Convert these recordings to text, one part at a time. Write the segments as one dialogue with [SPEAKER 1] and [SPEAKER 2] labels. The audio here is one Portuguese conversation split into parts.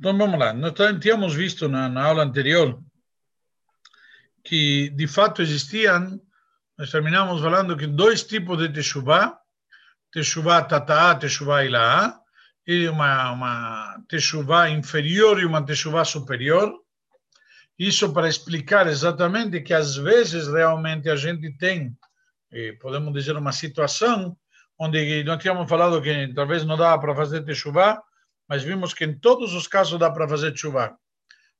[SPEAKER 1] Então vamos lá. Nós tínhamos visto na, na aula anterior que de fato existiam, nós terminamos falando que dois tipos de Teshuvah, Teshuvah Tata'a, Teshuvah Ila'a, e uma, uma Teshuvah inferior e uma Teshuvah superior. Isso para explicar exatamente que às vezes realmente a gente tem, eh, podemos dizer, uma situação onde nós tínhamos falado que talvez não dá para fazer Teshuvah, mas vimos que em todos os casos dá para fazer chuva.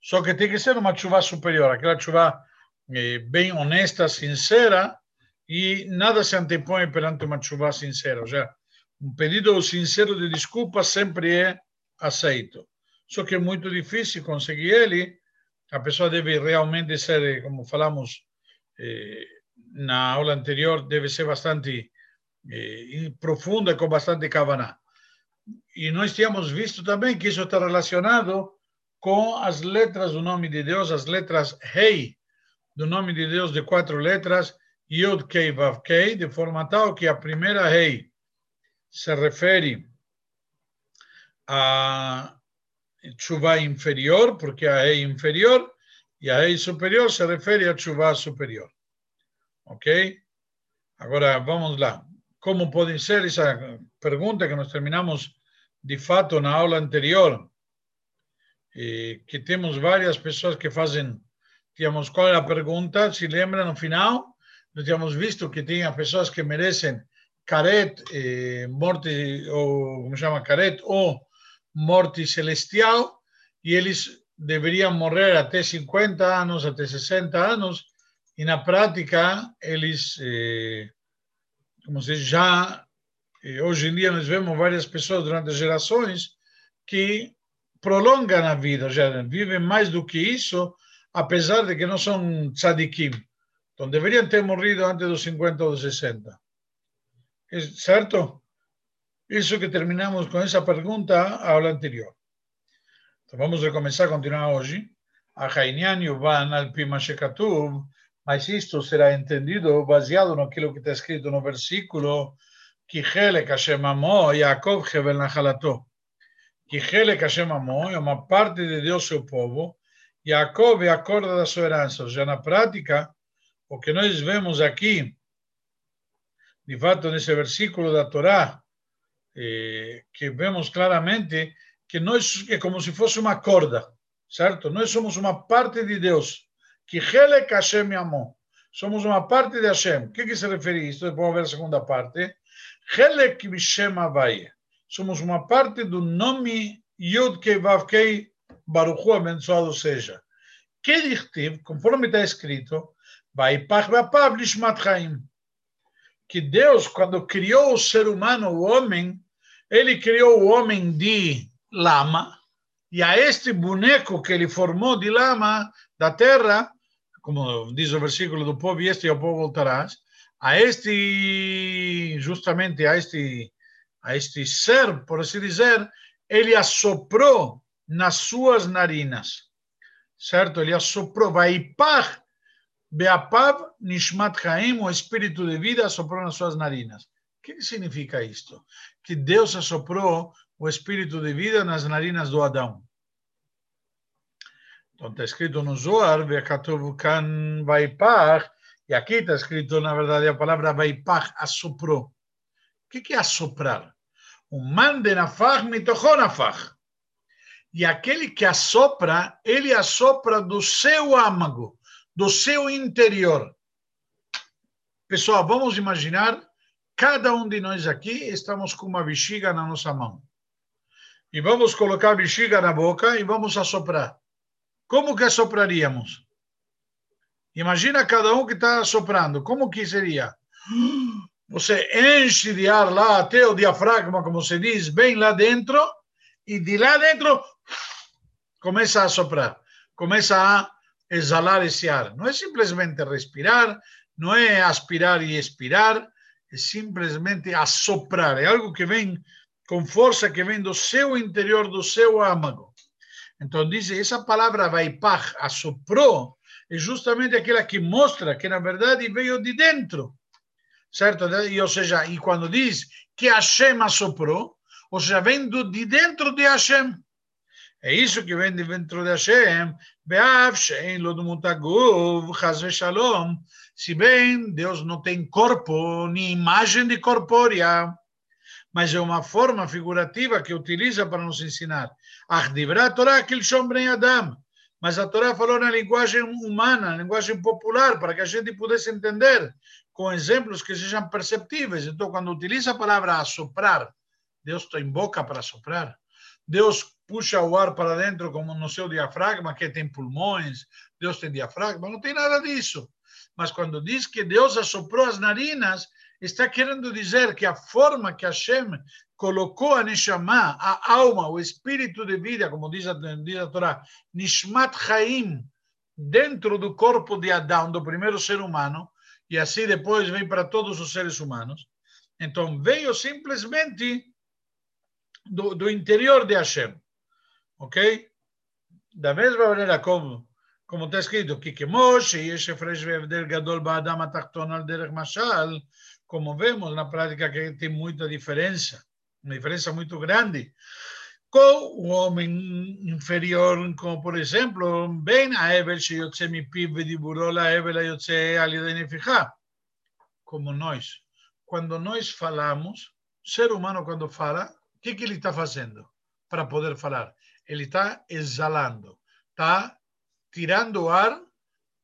[SPEAKER 1] Só que tem que ser uma chuva superior, aquela chuva eh, bem honesta, sincera, e nada se antepõe perante uma chuva sincera. Ou seja, um pedido sincero de desculpa sempre é aceito. Só que é muito difícil conseguir ele. A pessoa deve realmente ser, como falamos eh, na aula anterior, deve ser bastante eh, profunda, com bastante kavaná. E nós tínhamos visto também que isso está relacionado com as letras do nome de Deus, as letras Rei do nome de Deus de quatro letras, Yud Kei Vav Kei, de forma tal que a primeira Rei se refere a chuva inferior, porque a Rei inferior, e a Rei superior se refere a chuva superior. Ok? Agora vamos lá. Como pode ser essa pergunta que nós terminamos de fato na aula anterior, eh, que temos várias pessoas que fazem, tínhamos qual era a pergunta, se lembra no final, nós tínhamos visto que tinha pessoas que merecem caret, eh, morte, ou como chama, caret, ou morte celestial, e eles deveriam morrer até 50 anos, até 60 anos, e na prática eles, eh, como se já e hoje em dia nós vemos várias pessoas durante gerações que prolongam a vida, já vivem mais do que isso, apesar de que não são tzadikim. Então deveriam ter morrido antes dos 50 ou dos 60. Certo? Isso que terminamos com essa pergunta, a aula anterior. Então vamos recomeçar, continuar hoje. A Hainyan Yuvan al Pima Shekatuv, mas isto será entendido baseado naquilo que está escrito no versículo כי חלק השם עמו, יעקב חבל נחלתו. Que חלק השם עמו é uma parte de Deus seu povo, Jacob é a corda da sua herança. Ou seja, na prática, o que nós vemos aqui, de fato, nesse versículo da Torá, eh, que vemos claramente que nós é como se fosse uma corda, certo? Nós somos uma parte de Deus, que Helek Hashem amou. Somos uma parte de Hashem. O que, que se refere a isso? Depois vamos ver a segunda parte. Helek Mishem Havai. Somos uma parte do nome Yud Kei Vav Kei Baruchu abençoado seja. Que conforme está escrito, vai Vapav Lishmat Chaim. Que Deus, quando criou o ser humano, o homem, ele criou o homem de lama, e a este boneco que ele formou de lama da terra, como diz o versículo do povo, este ao povo voltarás, a este, justamente a este, a este ser, por assim dizer, ele assoprou nas suas narinas, certo? Ele assoprou, vaipach beapav nishmat chaim, o espírito de vida assoprou nas suas narinas. O que significa isto? Que Deus assoprou o espírito de vida nas narinas do Adão. Então está escrito no Zohar, ve'katuv kan vaipach, e aqui está escrito, na verdade, a palavra vaipach, assoprou. O que é assoprar? Um mande nafach mitochon nafach. E aquele que assopra, ele assopra do seu âmago, do seu interior. Pessoal, vamos imaginar, cada um de nós aqui estamos com uma bexiga na nossa mão. E vamos colocar a bexiga na boca e vamos assoprar. Como que assopraríamos? Imagina cada um que está soprando. Como que seria? Você enche de ar lá até o diafragma, como se diz, bem lá dentro, e de lá dentro começa a soprar, começa a exalar esse ar. Não é simplesmente respirar, não é aspirar e expirar, é simplesmente assoprar. É algo que vem com força, que vem do seu interior, do seu âmago. Então, diz essa palavra vaipach, assoprou, é justamente aquela que mostra que, na verdade, veio de dentro. Certo? E, ou seja, e quando diz que Hashem assoprou, ou seja, vem de dentro de Hashem. É isso que vem de dentro de Hashem, Beav Shein lo mutaguv, Chaz Shalom, se bem Deus não tem corpo, nem imagem de corpórea, mas é uma forma figurativa que utiliza para nos ensinar. Ardivra Torah Kilshom Ben Adam, mas a Torá falou na linguagem humana, na linguagem popular, para que a gente pudesse entender, com exemplos que sejam perceptíveis. Então, quando utiliza a palavra assoprar, Deus tem boca para soprar. Deus puxa o ar para dentro como no seu diafragma, que tem pulmões, Deus tem diafragma, não tem nada disso. Mas quando diz que Deus assoprou as narinas, está querendo dizer que a forma que Hashem colocou a Neshama, a alma, o espírito de vida, como diz a, diz a Torá, Nishmat Chaim, dentro do corpo de Adão, do primeiro ser humano, e assim depois vem para todos os seres humanos. Então veio simplesmente do, do interior de Hashem ok? Da mesma maneira como como está escrito, que כמו שיש הפרש והבדל גדול באדם התחתון על דרך משל, como vemos na prática que tem muita diferença, uma diferença muito grande, com o homem inferior, como por exemplo, בין האבל שיוצא מפיו ודיבורו לאבל היוצא על ידי נפיחה, como nós. Quando nós falamos, ser humano quando fala, o que, que ele está fazendo para poder falar? ele está exalando, está tirando ar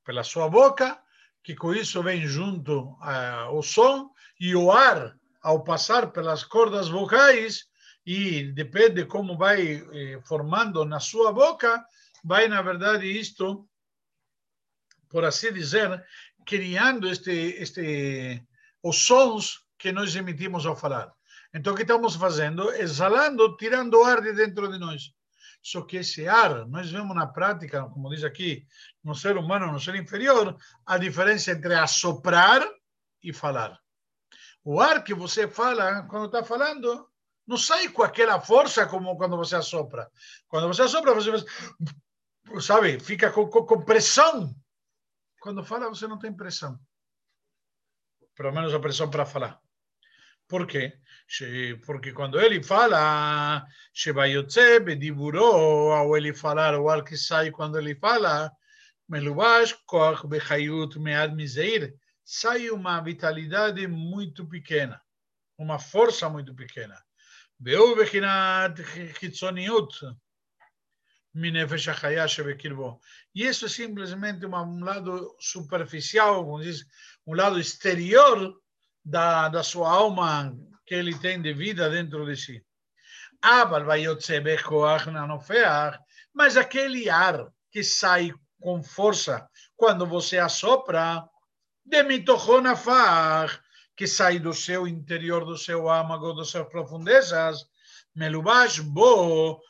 [SPEAKER 1] pela sua boca, que com isso vem junto uh, o som, e o ar, ao passar pelas cordas vocais, e depende de como vai eh, formando na sua boca, vai, na verdade, isto, por assim dizer, criando este, este, os sons que nós emitimos ao falar. Então, o que estamos fazendo? Exalando, tirando o ar de dentro de nós. Só que esse ar, nós vemos na prática, como diz aqui, no ser humano, no ser inferior, a diferença entre assoprar e falar. O ar que você fala, quando está falando, não sai com aquela força como quando você assopra. Quando você assopra, você sabe, fica com, com, com pressão. Quando fala, você não tem pressão. Pelo menos a pressão para falar. Por quê? Porque quando ele fala, Bediburo, ao ele falar, o que sai quando ele fala, Bechayut, Mead sai uma vitalidade muito pequena, uma força muito pequena. Bechinat. E isso é simplesmente um lado superficial, como diz, um lado exterior da, da sua alma que ele tem de vida dentro de si. Ah, Aval mas aquele ar que sai com força quando você assopra, de que sai do seu interior, do seu âmago, das suas profundezas, melubash bo.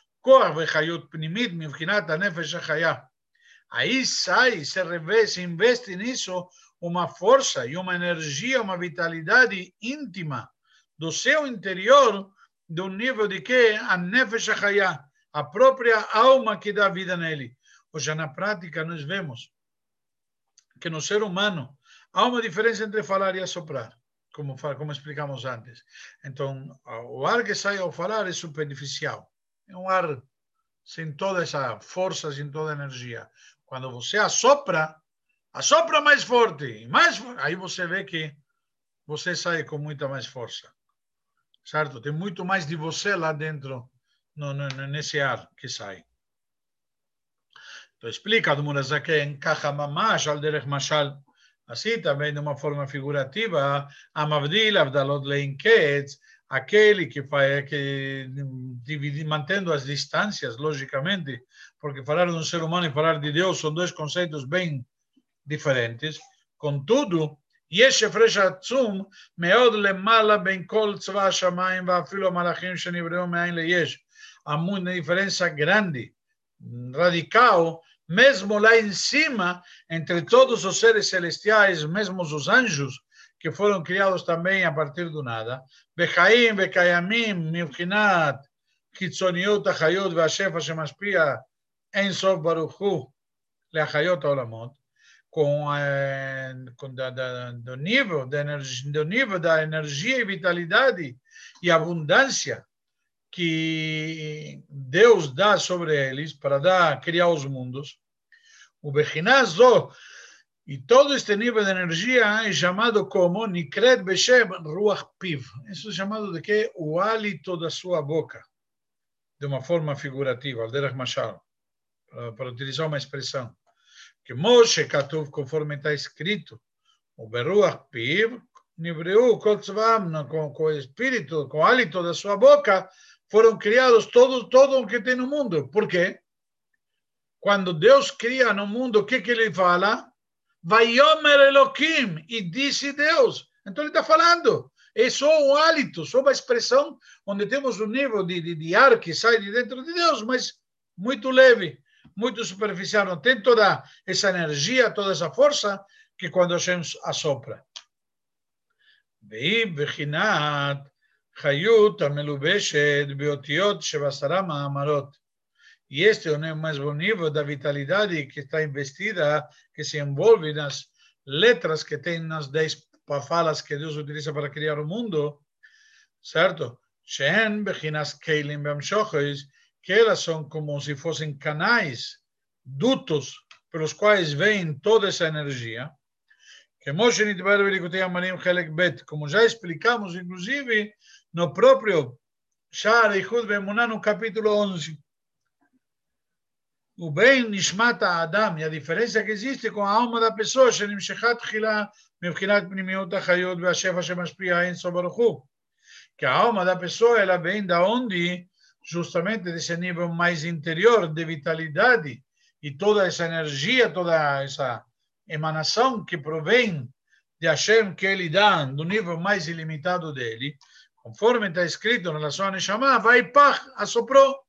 [SPEAKER 1] Aí sai, se revê, se investe nisso uma força e uma energia, uma vitalidade íntima do seu interior, do nível de que a Nefesh Hayah, a própria alma que dá vida nele. Ou seja, na prática, nós vemos que no ser humano há uma diferença entre falar e assoprar, como, como explicamos antes. Então, o ar que sai ao falar é superficial. É um ar sem toda essa força, sem toda a energia. Quando você assopra, Assopra mais forte, mais aí você vê que você sai com muita mais força, certo? Tem muito mais de você lá dentro, no, no, nesse ar que sai. Então explica do Murazake encaja mamash al mashal, assim também de uma forma figurativa, amavdil avdalot leinketz, aquele que faz que divide, mantendo as distâncias, logicamente, porque falar de um ser humano e falar de Deus são dois conceitos bem diferentes, contudo, יש הפרש עצום מאוד למעלה בין כל צבא השמיים ואפילו המלאכים שנבראו מאין ליש. Há uma diferença grande, radical, mesmo lá em cima, entre todos os seres celestiais, mesmo os anjos, que foram criados também a partir do nada. בחיים וקיימים מבחינת חיצוניות החיות והשפע שמשפיע אין סוף ברוך הוא להחיות העולמות com, é, com da, da, do nível da energia, do nível da energia e vitalidade e abundância que Deus dá sobre eles para dar, criar os mundos. O Bechinazo, e todo este nível de energia é chamado como Nikret Beshem Ruach Piv. Isso é chamado de que o hálito da sua boca, de uma forma figurativa, Alderach para utilizar uma expressão. Que Moshe Katuv, conforme está escrito, o Beruach Piv, Nibreu Kotzvam, com, com o espírito, com o hálito da sua boca, foram criados todos, todo o que tem no mundo. Por quê? Quando Deus cria no mundo, o que, que ele fala? Vaiomer Elohim, e disse Deus. Então ele está falando. É só um hálito, só uma expressão onde temos um nível de, de, de ar que sai de dentro de Deus, mas muito leve, muito superficial. Não tem toda essa energia, toda essa força que quando Hashem assopra. והיא בחינת חיות המלובשת באותיות שבעשרה מאמרות. E este é o mais bonito da vitalidade que está investida, que se envolve nas letras que tem nas dez falas que Deus utiliza para criar o mundo, certo? Shen bechinas keilim bamshochis, que elas são como se fossem canais, dutos pelos quais vem toda essa energia. Como já explicamos, inclusive, no próprio Shar Ichud Bemuná, no capítulo 11. O bem Nishmata Adam, e a diferença que existe com a alma da pessoa, Shenimshechat Chila, Mevchinat Pnimiut Achayot, Beashef Hashem Ashpia, Enso Baruchu. Que a alma da pessoa, ela vem da onde Justamente desse nível mais interior de vitalidade e toda essa energia, toda essa emanação que provém de Hashem que ele dá do nível mais ilimitado dele, conforme está escrito na relação a Neshama, vai pach, assoprou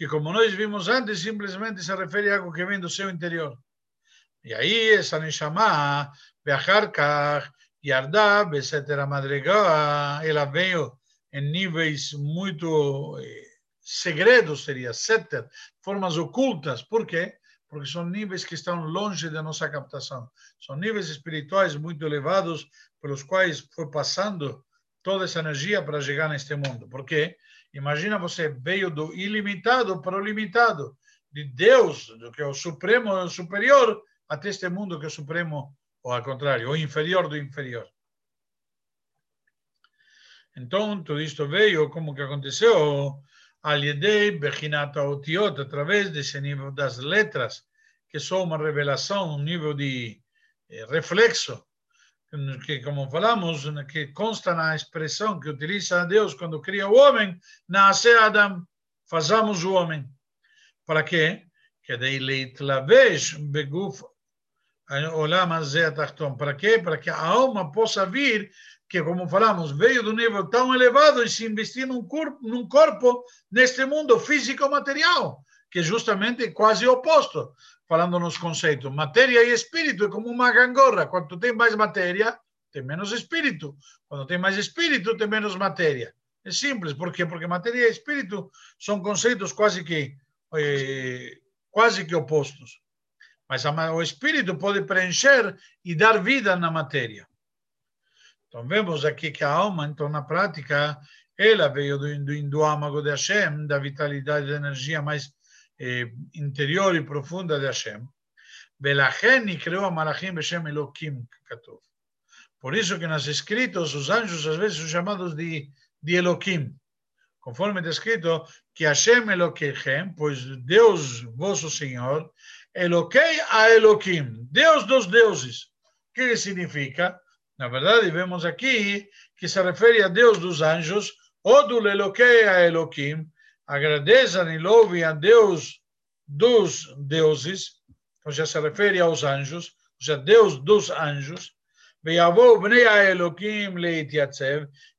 [SPEAKER 1] que como nós vimos antes, simplesmente se refere a algo que vem do seu interior. E aí, essa Neshama, Beachar Kach, Yardá, Besetera Madrigá, ela veio em níveis muito eh, segredos, seria Seter, formas ocultas. Por quê? Porque são níveis que estão longe da nossa captação. São níveis espirituais muito elevados, pelos quais foi passando toda essa energia para chegar neste mundo. Por quê? Imagina você veio do ilimitado para o limitado, de Deus, do que é o supremo, o superior, até este mundo que é o supremo, ou ao contrário, o inferior do inferior. Então, tudo isto veio, como que aconteceu? Aliedei, bechinata otiot, através desse nível das letras, que são uma revelação, um nível de eh, reflexo, que como falamos, né, que consta na expressão que utiliza Deus quando cria o homem, nasce Adam, fazamos o homem. Para quê? Que daí leitlavesh beguf olam azeh atachton. É Para quê? Para que a alma possa vir que como falamos, veio do nível tão elevado e se investir num corpo, num corpo neste mundo físico material, que é justamente quase oposto falando nos conceitos. Matéria e espírito é como uma gangorra. Quanto tem mais matéria, tem menos espírito. Quando tem mais espírito, tem menos matéria. É simples. Por quê? Porque matéria e espírito são conceitos quase que, eh, quase que opostos. Mas a, o espírito pode preencher e dar vida na matéria. Então vemos aqui que a alma, então na prática, ela veio do, do, do âmago de Hashem, da vitalidade, da energia mais eh, interior e profunda de Hashem. Belachem e criou a Malachim Beshem Elohim, Katuv. Por isso que nas escritos, os anjos às vezes são chamados de, de Elohim, conforme descrito, que Hashem Eloqueichem, pois Deus, vosso Senhor, Eloquei a Elohim, Deus dos deuses. O que significa? Na verdade, vemos aqui que se refere a Deus dos anjos, Eloquei a Elohim, agradeçam e louvem a Deus dos deuses, ou seja, se refere aos anjos, ou seja, Deus dos anjos,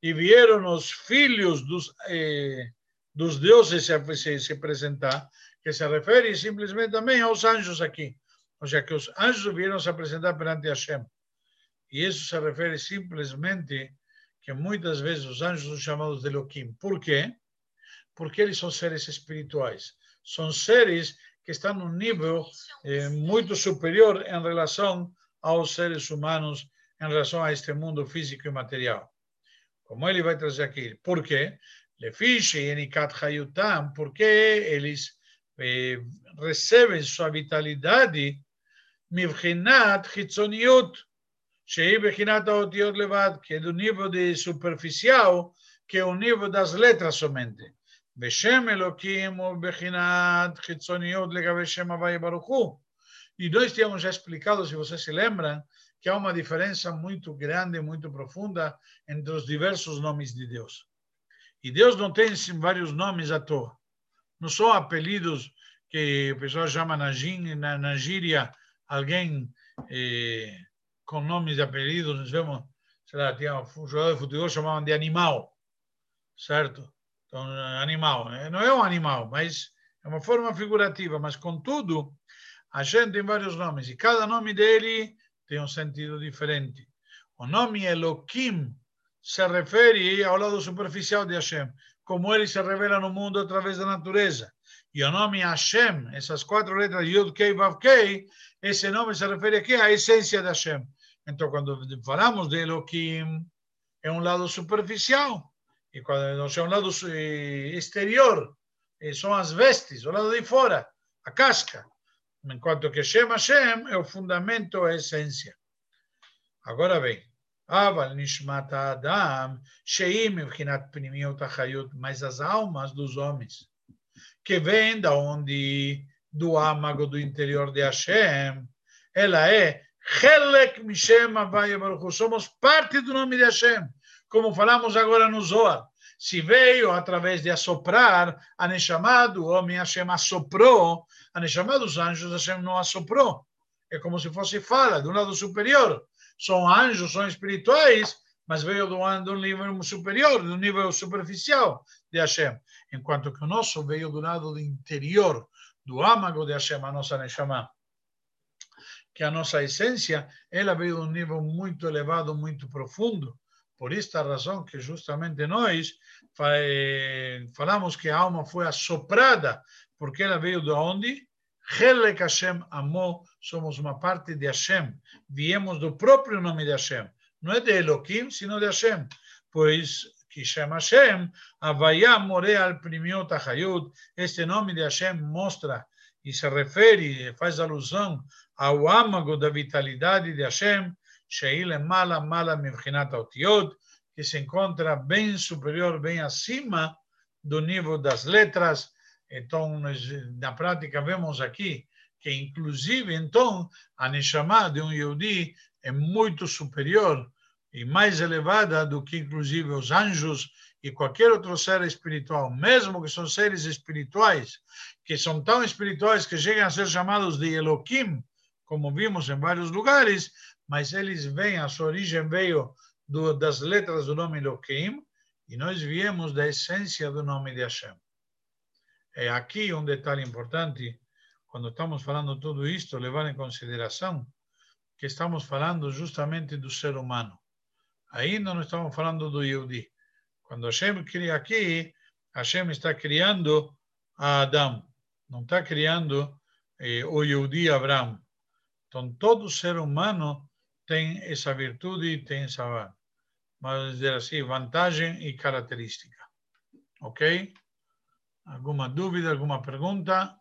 [SPEAKER 1] e vieram os filhos dos, eh, dos deuses se, se, se apresentar, que se refere simplesmente também aos anjos aqui. Ou seja, que os anjos vieram se apresentar perante Hashem. E isso se refere simplesmente que muitas vezes os anjos são chamados de Elohim. Por quê? Porque eles são seres espirituais. São seres que estão num nível eh, muito superior em relação aos seres humanos, em relação a este mundo físico e material. Como ele vai trazer aqui? Por quê? E Enikat Hayutam, porque eles eh, recebem sua vitalidade Mivchinat Hitzoniut, שהיא בחינת האותיות לבד, que é do nível de superficial, que é o nível das letras somente. בשם אלוקים הוא בחינת חיצוניות לגבי שם הוויה ברוך הוא. E nós tínhamos já explicado, se vocês se lembram, que há uma diferença muito grande, muito profunda entre os diversos nomes de Deus. E Deus não tem vários nomes à toa. Não são apelidos que o pessoal chama na, na, na gíria alguém eh, com nomes e apelidos, nós vemos, sei lá, tinha um jogador de futebol chamavam de animal, certo? Então, animal, não é um animal, mas é uma forma figurativa, mas contudo, a gente tem vários nomes e cada nome dele tem um sentido diferente. O nome Elohim se refere ao lado superficial de Hashem, como ele se revela no mundo através da natureza. E o nome Hashem, essas quatro letras, Yud Kei Vav Kei, esse nome se refere aqui à essência de Hashem. Então, quando falamos de Elohim, é um lado superficial. E quando é um lado exterior, são as vestes, o lado de fora, a casca. Enquanto que Shem Hashem é o fundamento, a essência. Agora bem, Aval Nishmat Adam, Sheim Evchinat Pnimiot Achayut, mas as almas dos homens, que vêm da onde do âmago do interior de Hashem, ela é Helek Mishem Avaya Baruch Somos parte do nome de Hashem, como falamos agora no Zohar. Se veio através de assoprar, a Neshama do homem Hashem assoprou, a Neshama dos anjos Hashem não assoprou. É como se fosse fala, do lado superior. São anjos, são espirituais, mas veio do, do nível superior, do nível superficial de Hashem. Enquanto que o nosso veio do lado do interior, do âmago de Hashem, a nossa Neshama, que a nossa essência, ela veio de um nível muito elevado, muito profundo. Por esta razão que justamente nós falamos que a alma foi assoprada, porque ela veio de onde? Helek Hashem amou, somos uma parte de Hashem, viemos do próprio nome de Hashem, não é de Elohim, sino de Hashem, pois que chama Hashem, Havaya More al Primiot Hayud, este nome de Hashem mostra e se refere, faz alusão ao âmago da vitalidade de Hashem, Sheile Mala Mala Mivchinat Otiot, que se encontra bem superior, bem acima do nível das letras. Então, na prática, vemos aqui que, inclusive, então, a Neshama de um Yehudi é muito superior e mais elevada do que inclusive os anjos e qualquer outro ser espiritual, mesmo que são seres espirituais, que são tão espirituais que chegam a ser chamados de Elohim, como vimos em vários lugares, mas eles vêm, a sua origem veio do, das letras do nome Elohim, e nós viemos da essência do nome de Hashem. É aqui um detalhe importante, quando estamos falando tudo isto, levar em consideração que estamos falando justamente do ser humano. Ainda não estamos falando do Yehudi. Quando Hashem cria aqui, Hashem está criando a Adão. Não está criando eh, o Yehudi Abraão. Então, todo ser humano tem essa virtude, tem essa, vamos dizer assim, vantagem e característica. Ok? Alguma dúvida, alguma pergunta?